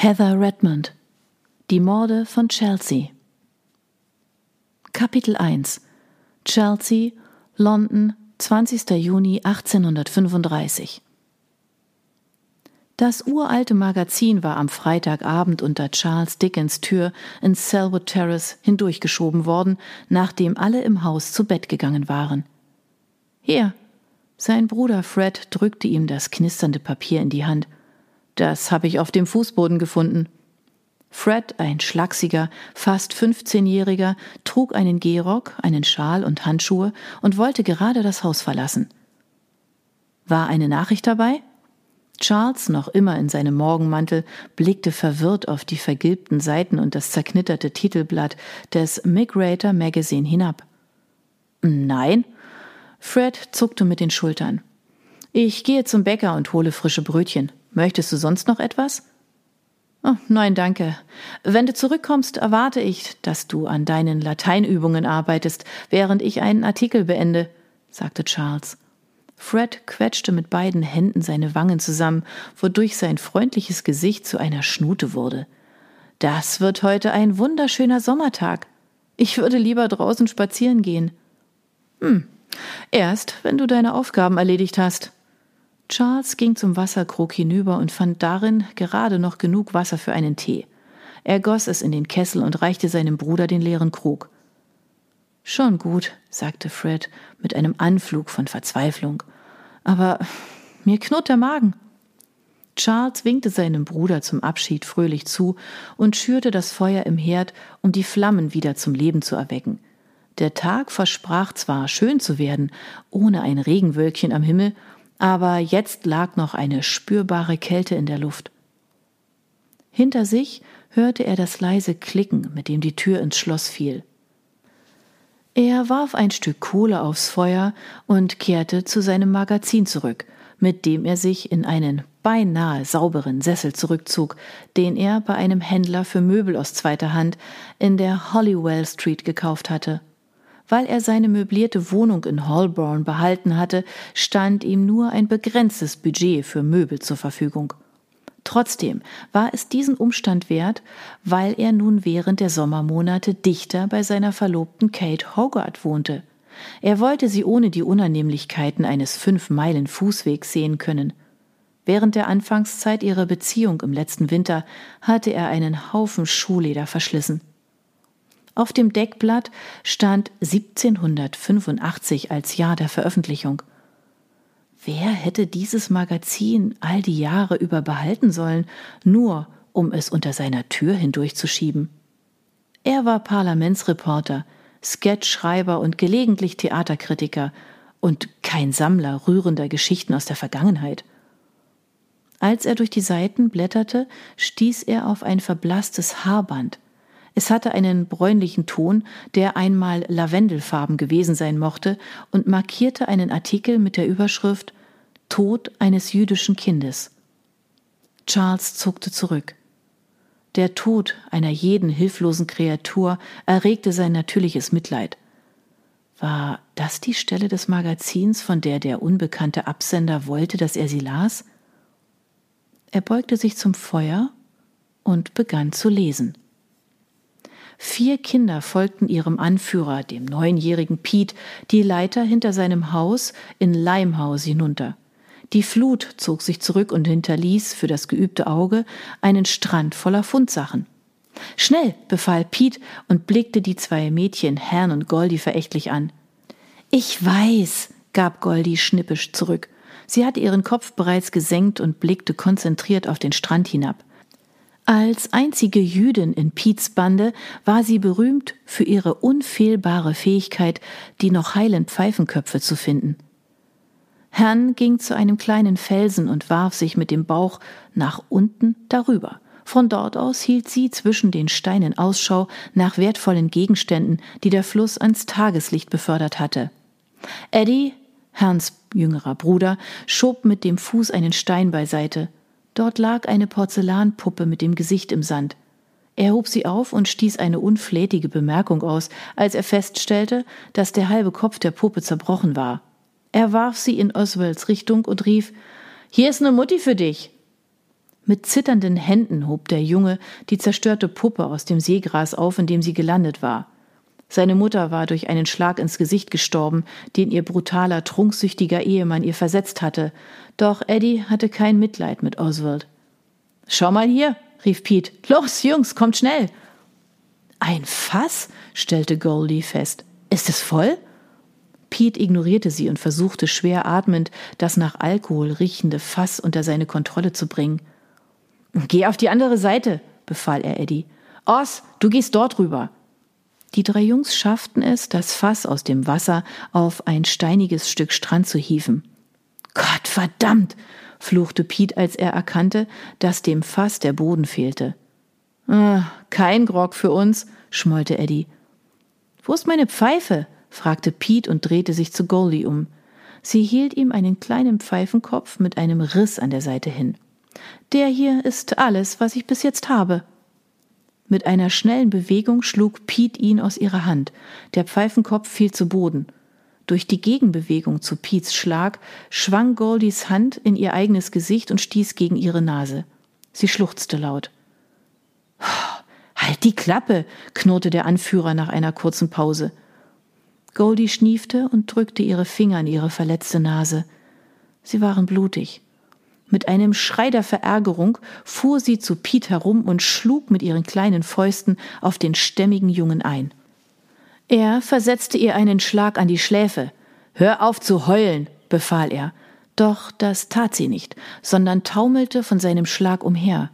Heather Redmond Die Morde von Chelsea Kapitel 1 Chelsea, London, 20. Juni 1835 Das uralte Magazin war am Freitagabend unter Charles Dickens Tür in Selwood Terrace hindurchgeschoben worden, nachdem alle im Haus zu Bett gegangen waren. Hier. Sein Bruder Fred drückte ihm das knisternde Papier in die Hand. Das habe ich auf dem Fußboden gefunden. Fred, ein schlachsiger, fast 15-Jähriger, trug einen Gehrock, einen Schal und Handschuhe und wollte gerade das Haus verlassen. War eine Nachricht dabei? Charles, noch immer in seinem Morgenmantel, blickte verwirrt auf die vergilbten Seiten und das zerknitterte Titelblatt des Migrator Magazine hinab. Nein. Fred zuckte mit den Schultern. Ich gehe zum Bäcker und hole frische Brötchen. Möchtest du sonst noch etwas? Oh, nein, danke. Wenn du zurückkommst, erwarte ich, dass du an deinen Lateinübungen arbeitest, während ich einen Artikel beende, sagte Charles. Fred quetschte mit beiden Händen seine Wangen zusammen, wodurch sein freundliches Gesicht zu einer Schnute wurde. Das wird heute ein wunderschöner Sommertag. Ich würde lieber draußen spazieren gehen. Hm. Erst, wenn du deine Aufgaben erledigt hast. Charles ging zum Wasserkrug hinüber und fand darin gerade noch genug Wasser für einen Tee. Er goss es in den Kessel und reichte seinem Bruder den leeren Krug. Schon gut, sagte Fred mit einem Anflug von Verzweiflung. Aber mir knurrt der Magen. Charles winkte seinem Bruder zum Abschied fröhlich zu und schürte das Feuer im Herd, um die Flammen wieder zum Leben zu erwecken. Der Tag versprach zwar schön zu werden, ohne ein Regenwölkchen am Himmel, aber jetzt lag noch eine spürbare Kälte in der Luft. Hinter sich hörte er das leise Klicken, mit dem die Tür ins Schloss fiel. Er warf ein Stück Kohle aufs Feuer und kehrte zu seinem Magazin zurück, mit dem er sich in einen beinahe sauberen Sessel zurückzog, den er bei einem Händler für Möbel aus zweiter Hand in der Hollywell Street gekauft hatte. Weil er seine möblierte Wohnung in Holborn behalten hatte, stand ihm nur ein begrenztes Budget für Möbel zur Verfügung. Trotzdem war es diesen Umstand wert, weil er nun während der Sommermonate dichter bei seiner Verlobten Kate Hogarth wohnte. Er wollte sie ohne die Unannehmlichkeiten eines fünf Meilen Fußwegs sehen können. Während der Anfangszeit ihrer Beziehung im letzten Winter hatte er einen Haufen Schuhleder verschlissen. Auf dem Deckblatt stand 1785 als Jahr der Veröffentlichung. Wer hätte dieses Magazin all die Jahre über behalten sollen, nur um es unter seiner Tür hindurchzuschieben? Er war Parlamentsreporter, Sketchschreiber und gelegentlich Theaterkritiker und kein Sammler rührender Geschichten aus der Vergangenheit. Als er durch die Seiten blätterte, stieß er auf ein verblasstes Haarband, es hatte einen bräunlichen Ton, der einmal lavendelfarben gewesen sein mochte, und markierte einen Artikel mit der Überschrift Tod eines jüdischen Kindes. Charles zuckte zurück. Der Tod einer jeden hilflosen Kreatur erregte sein natürliches Mitleid. War das die Stelle des Magazins, von der der unbekannte Absender wollte, dass er sie las? Er beugte sich zum Feuer und begann zu lesen. Vier Kinder folgten ihrem Anführer, dem neunjährigen Pete, die Leiter hinter seinem Haus in Limehouse hinunter. Die Flut zog sich zurück und hinterließ für das geübte Auge einen Strand voller Fundsachen. Schnell, befahl Pete und blickte die zwei Mädchen, Herrn und Goldie, verächtlich an. Ich weiß, gab Goldie schnippisch zurück. Sie hatte ihren Kopf bereits gesenkt und blickte konzentriert auf den Strand hinab. Als einzige Jüdin in Piets Bande war sie berühmt für ihre unfehlbare Fähigkeit, die noch heilen Pfeifenköpfe zu finden. Herrn ging zu einem kleinen Felsen und warf sich mit dem Bauch nach unten darüber. Von dort aus hielt sie zwischen den Steinen Ausschau nach wertvollen Gegenständen, die der Fluss ans Tageslicht befördert hatte. Eddie, Herrns jüngerer Bruder, schob mit dem Fuß einen Stein beiseite. Dort lag eine Porzellanpuppe mit dem Gesicht im Sand. Er hob sie auf und stieß eine unflätige Bemerkung aus, als er feststellte, dass der halbe Kopf der Puppe zerbrochen war. Er warf sie in Oswalds Richtung und rief Hier ist ne Mutti für dich. Mit zitternden Händen hob der Junge die zerstörte Puppe aus dem Seegras auf, in dem sie gelandet war. Seine Mutter war durch einen Schlag ins Gesicht gestorben, den ihr brutaler, trunksüchtiger Ehemann ihr versetzt hatte. Doch Eddie hatte kein Mitleid mit Oswald. Schau mal hier, rief Pete. Los, Jungs, kommt schnell. Ein Fass? stellte Goldie fest. Ist es voll? Pete ignorierte sie und versuchte schwer atmend, das nach Alkohol riechende Fass unter seine Kontrolle zu bringen. Geh auf die andere Seite, befahl er Eddie. Oz, du gehst dort rüber. Die drei Jungs schafften es, das Fass aus dem Wasser auf ein steiniges Stück Strand zu hieven. Gott verdammt, fluchte Piet, als er erkannte, dass dem Fass der Boden fehlte. Ah, kein Grog für uns, schmollte Eddie. Wo ist meine Pfeife? fragte Piet und drehte sich zu Goldie um. Sie hielt ihm einen kleinen Pfeifenkopf mit einem Riss an der Seite hin. Der hier ist alles, was ich bis jetzt habe. Mit einer schnellen Bewegung schlug Piet ihn aus ihrer Hand. Der Pfeifenkopf fiel zu Boden. Durch die Gegenbewegung zu Piets Schlag schwang Goldies Hand in ihr eigenes Gesicht und stieß gegen ihre Nase. Sie schluchzte laut. Halt die Klappe, knurrte der Anführer nach einer kurzen Pause. Goldie schniefte und drückte ihre Finger an ihre verletzte Nase. Sie waren blutig. Mit einem Schrei der Verärgerung fuhr sie zu Piet herum und schlug mit ihren kleinen Fäusten auf den stämmigen Jungen ein. Er versetzte ihr einen Schlag an die Schläfe. Hör auf zu heulen, befahl er. Doch das tat sie nicht, sondern taumelte von seinem Schlag umher.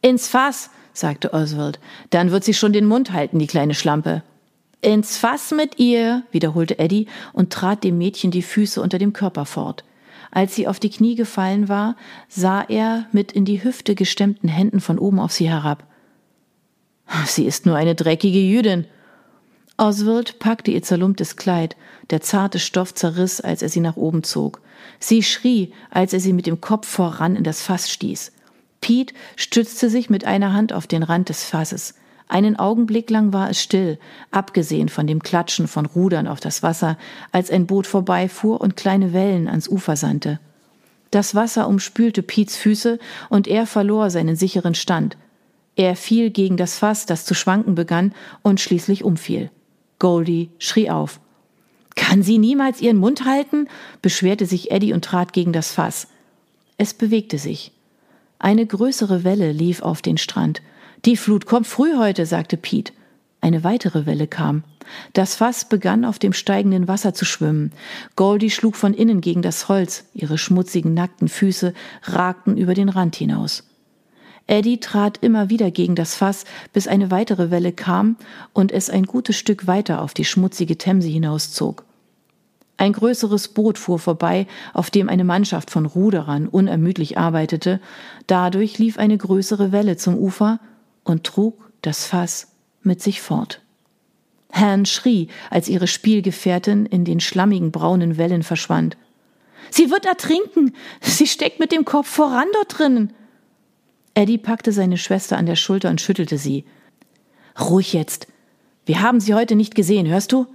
Ins Fass, sagte Oswald. Dann wird sie schon den Mund halten, die kleine Schlampe. Ins Fass mit ihr, wiederholte Eddie und trat dem Mädchen die Füße unter dem Körper fort. Als sie auf die Knie gefallen war, sah er mit in die Hüfte gestemmten Händen von oben auf sie herab. Sie ist nur eine dreckige Jüdin. Oswald packte ihr zerlumptes Kleid, der zarte Stoff zerriss, als er sie nach oben zog. Sie schrie, als er sie mit dem Kopf voran in das Fass stieß. Pete stützte sich mit einer Hand auf den Rand des Fasses. Einen Augenblick lang war es still, abgesehen von dem Klatschen von Rudern auf das Wasser, als ein Boot vorbeifuhr und kleine Wellen ans Ufer sandte. Das Wasser umspülte Piets Füße und er verlor seinen sicheren Stand. Er fiel gegen das Fass, das zu schwanken begann und schließlich umfiel. Goldie schrie auf. Kann sie niemals ihren Mund halten? beschwerte sich Eddie und trat gegen das Fass. Es bewegte sich. Eine größere Welle lief auf den Strand. Die Flut kommt früh heute, sagte Pete. Eine weitere Welle kam. Das Fass begann auf dem steigenden Wasser zu schwimmen. Goldie schlug von innen gegen das Holz, ihre schmutzigen, nackten Füße ragten über den Rand hinaus. Eddie trat immer wieder gegen das Fass, bis eine weitere Welle kam und es ein gutes Stück weiter auf die schmutzige Themse hinauszog. Ein größeres Boot fuhr vorbei, auf dem eine Mannschaft von Ruderern unermüdlich arbeitete. Dadurch lief eine größere Welle zum Ufer und trug das Fass mit sich fort. Herrn schrie, als ihre Spielgefährtin in den schlammigen braunen Wellen verschwand. Sie wird ertrinken. Sie steckt mit dem Kopf voran dort drinnen. Eddie packte seine Schwester an der Schulter und schüttelte sie. Ruhig jetzt. Wir haben sie heute nicht gesehen, hörst du?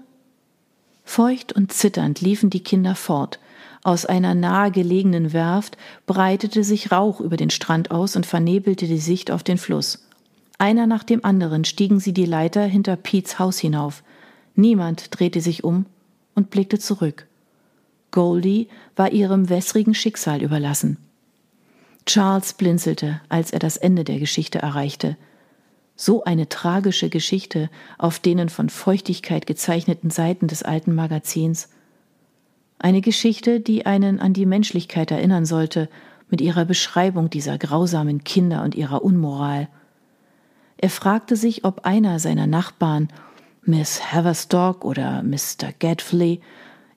Feucht und zitternd liefen die Kinder fort. Aus einer nahegelegenen Werft breitete sich Rauch über den Strand aus und vernebelte die Sicht auf den Fluss. Einer nach dem anderen stiegen sie die Leiter hinter Pete's Haus hinauf. Niemand drehte sich um und blickte zurück. Goldie war ihrem wässrigen Schicksal überlassen. Charles blinzelte, als er das Ende der Geschichte erreichte. So eine tragische Geschichte auf denen von Feuchtigkeit gezeichneten Seiten des alten Magazins. Eine Geschichte, die einen an die Menschlichkeit erinnern sollte, mit ihrer Beschreibung dieser grausamen Kinder und ihrer Unmoral. Er fragte sich, ob einer seiner Nachbarn, Miss Haverstock oder Mr. Gadfley,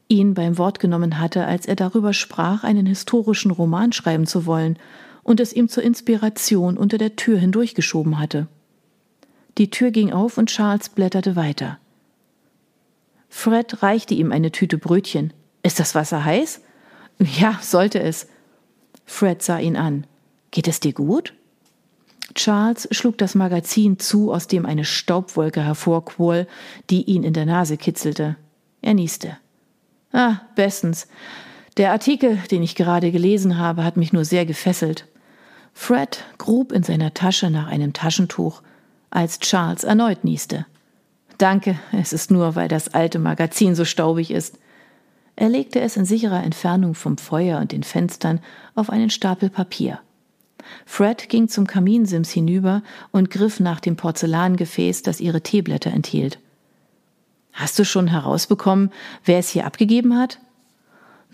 ihn beim Wort genommen hatte, als er darüber sprach, einen historischen Roman schreiben zu wollen und es ihm zur Inspiration unter der Tür hindurchgeschoben hatte. Die Tür ging auf und Charles blätterte weiter. Fred reichte ihm eine Tüte Brötchen. Ist das Wasser heiß? Ja, sollte es. Fred sah ihn an. Geht es dir gut? Charles schlug das Magazin zu, aus dem eine Staubwolke hervorquoll, die ihn in der Nase kitzelte. Er nieste. Ah, bestens. Der Artikel, den ich gerade gelesen habe, hat mich nur sehr gefesselt. Fred grub in seiner Tasche nach einem Taschentuch, als Charles erneut nieste. Danke, es ist nur, weil das alte Magazin so staubig ist. Er legte es in sicherer Entfernung vom Feuer und den Fenstern auf einen Stapel Papier. Fred ging zum Kaminsims hinüber und griff nach dem Porzellangefäß, das ihre Teeblätter enthielt. Hast du schon herausbekommen, wer es hier abgegeben hat?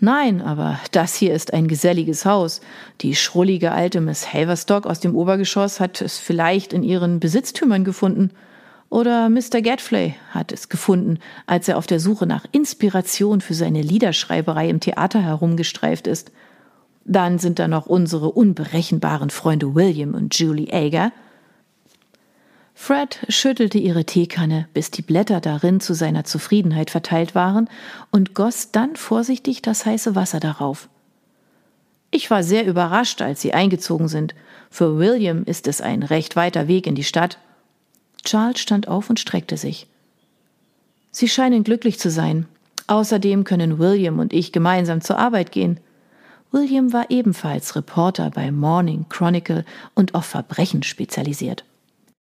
Nein, aber das hier ist ein geselliges Haus. Die schrullige alte Miss Haverstock aus dem Obergeschoss hat es vielleicht in ihren Besitztümern gefunden. Oder Mr. Gadfley hat es gefunden, als er auf der Suche nach Inspiration für seine Liederschreiberei im Theater herumgestreift ist. Dann sind da noch unsere unberechenbaren Freunde William und Julie Ager. Fred schüttelte ihre Teekanne, bis die Blätter darin zu seiner Zufriedenheit verteilt waren, und goss dann vorsichtig das heiße Wasser darauf. Ich war sehr überrascht, als Sie eingezogen sind. Für William ist es ein recht weiter Weg in die Stadt. Charles stand auf und streckte sich. Sie scheinen glücklich zu sein. Außerdem können William und ich gemeinsam zur Arbeit gehen. William war ebenfalls Reporter bei Morning Chronicle und auf Verbrechen spezialisiert.